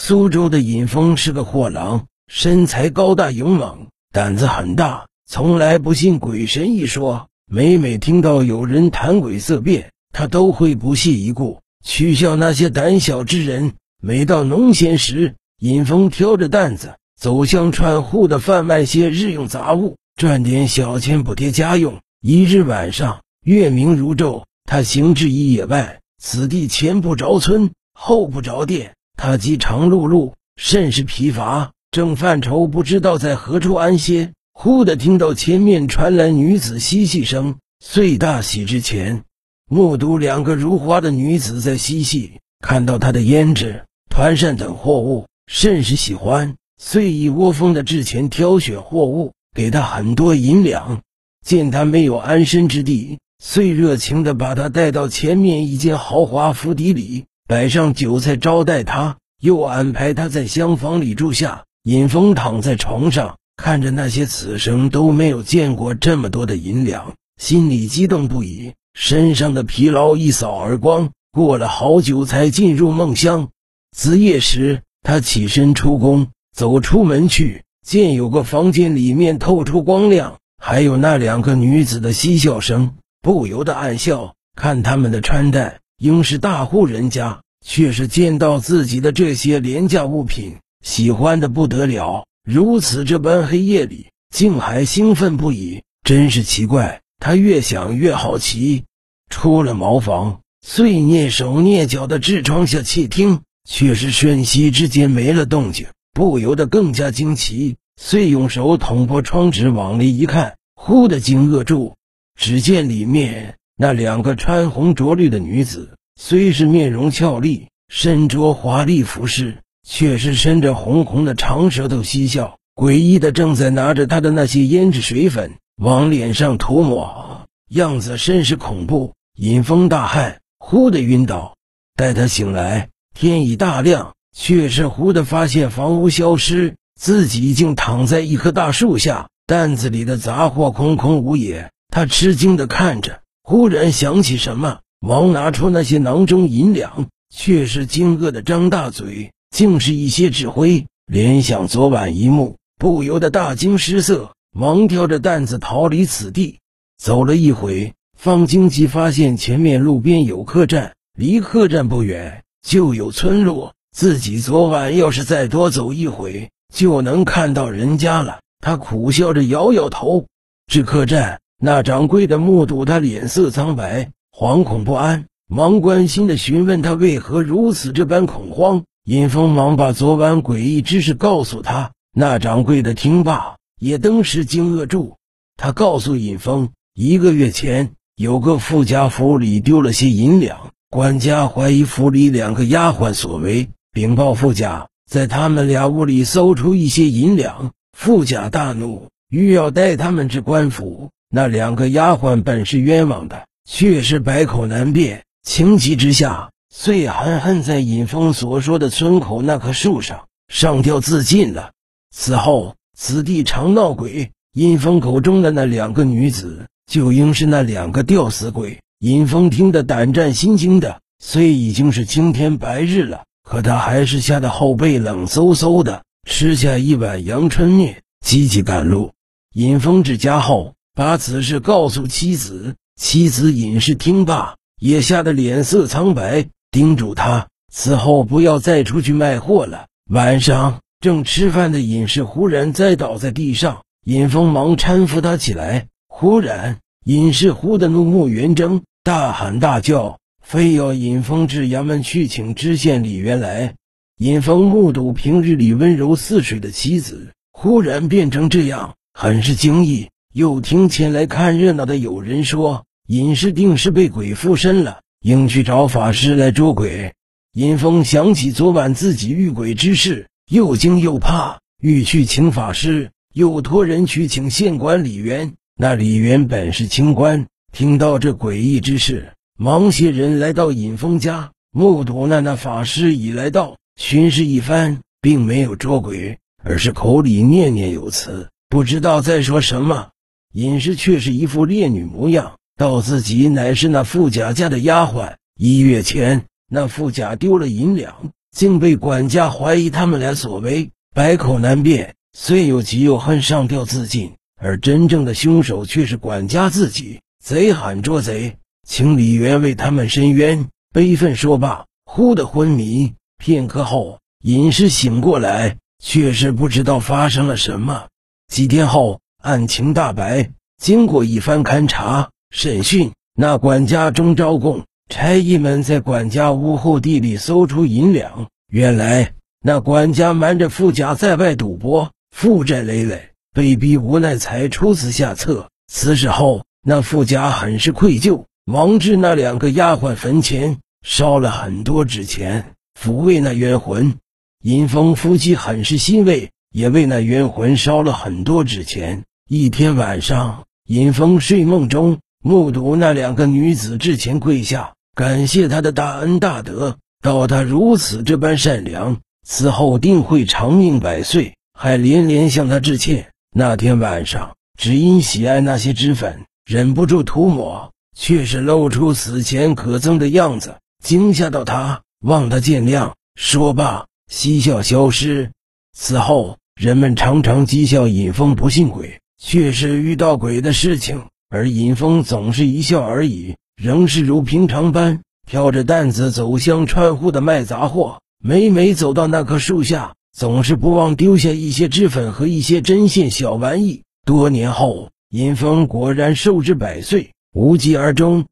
苏州的尹峰是个货郎，身材高大勇猛，胆子很大，从来不信鬼神一说。每每听到有人谈鬼色变，他都会不屑一顾，取笑那些胆小之人。每到农闲时，尹峰挑着担子走向串户的贩卖些日用杂物，赚点小钱补贴家用。一日晚上，月明如昼，他行至一野外，此地前不着村，后不着店，他饥肠辘辘，甚是疲乏，正犯愁不知道在何处安歇。忽的听到前面传来女子嬉戏声，遂大喜之前，目睹两个如花的女子在嬉戏，看到他的胭脂、团扇等货物，甚是喜欢，遂一窝蜂的至前挑选货物，给他很多银两。见他没有安身之地，遂热情的把他带到前面一间豪华府邸里，摆上酒菜招待他，又安排他在厢房里住下。尹峰躺在床上。看着那些此生都没有见过这么多的银两，心里激动不已，身上的疲劳一扫而光。过了好久才进入梦乡。子夜时，他起身出宫，走出门去，见有个房间里面透出光亮，还有那两个女子的嬉笑声，不由得暗笑。看他们的穿戴，应是大户人家，却是见到自己的这些廉价物品，喜欢的不得了。如此这般黑夜里，竟还兴奋不已，真是奇怪。他越想越好奇。出了茅房，遂蹑手蹑脚的至窗下窃听，却是瞬息之间没了动静，不由得更加惊奇。遂用手捅破窗纸往里一看，忽的惊愕住。只见里面那两个穿红着绿的女子，虽是面容俏丽，身着华丽服饰。却是伸着红红的长舌头嬉笑，诡异的正在拿着他的那些胭脂水粉往脸上涂抹，样子甚是恐怖。尹峰大骇，忽的晕倒。待他醒来，天已大亮，却是忽的发现房屋消失，自己竟躺在一棵大树下，担子里的杂货空空无也。他吃惊的看着，忽然想起什么，忙拿出那些囊中银两，却是惊愕的张大嘴。竟是一些纸灰，联想昨晚一幕，不由得大惊失色，忙挑着担子逃离此地。走了一回，方惊奇发现前面路边有客栈，离客栈不远就有村落。自己昨晚要是再多走一回，就能看到人家了。他苦笑着摇摇头。这客栈，那掌柜的目睹他脸色苍白，惶恐不安，忙关心的询问他为何如此这般恐慌。尹峰忙把昨晚诡异之事告诉他，那掌柜的听罢也登时惊愕住。他告诉尹峰，一个月前有个富家府里丢了些银两，管家怀疑府里两个丫鬟所为，禀报富家，在他们俩屋里搜出一些银两。富家大怒，欲要带他们至官府。那两个丫鬟本是冤枉的，却是百口难辩，情急之下。遂狠狠在尹峰所说的村口那棵树上上吊自尽了。此后，此地常闹鬼。尹峰口中的那两个女子，就应是那两个吊死鬼。尹峰听得胆战心惊的，虽已经是青天白日了，可他还是吓得后背冷飕飕的，吃下一碗阳春面，急急赶路。尹峰至家后，把此事告诉妻子，妻子尹氏听罢，也吓得脸色苍白。叮嘱他此后不要再出去卖货了。晚上正吃饭的尹氏忽然栽倒在地上，尹峰忙搀扶他起来。忽然，尹氏忽的怒目圆睁，大喊大叫，非要尹峰至衙门去请知县李元来。尹峰目睹平日里温柔似水的妻子，忽然变成这样，很是惊异。又听前来看热闹的有人说，尹氏定是被鬼附身了。应去找法师来捉鬼。尹峰想起昨晚自己遇鬼之事，又惊又怕，欲去请法师，又托人去请县官李元。那李元本是清官，听到这诡异之事，忙携人来到尹峰家，目睹那那法师已来到，巡视一番，并没有捉鬼，而是口里念念有词，不知道在说什么。尹氏却是一副烈女模样。道自己乃是那富贾家的丫鬟，一月前那富贾丢了银两，竟被管家怀疑他们俩所为，百口难辩，虽有急又恨，上吊自尽。而真正的凶手却是管家自己。贼喊捉贼，请李元为他们伸冤。悲愤说罢，忽的昏迷。片刻后，隐士醒过来，却是不知道发生了什么。几天后，案情大白。经过一番勘查审讯，那管家钟昭贡。差役们在管家屋后地里搜出银两，原来那管家瞒着富家在外赌博，负债累累，被逼无奈才出此下策。此事后，那富家很是愧疚，王志那两个丫鬟坟前烧了很多纸钱，抚慰那冤魂。尹峰夫妻很是欣慰，也为那冤魂烧了很多纸钱。一天晚上，尹峰睡梦中目睹那两个女子至前跪下。感谢他的大恩大德，道他如此这般善良，此后定会长命百岁，还连连向他致歉。那天晚上，只因喜爱那些脂粉，忍不住涂抹，却是露出死前可憎的样子，惊吓到他，望他见谅。说罢，嬉笑消失。此后，人们常常讥笑尹峰不信鬼，却是遇到鬼的事情，而尹峰总是一笑而已。仍是如平常般挑着担子走向串户的卖杂货。每每走到那棵树下，总是不忘丢下一些脂粉和一些针线小玩意。多年后，尹峰果然寿至百岁，无疾而终。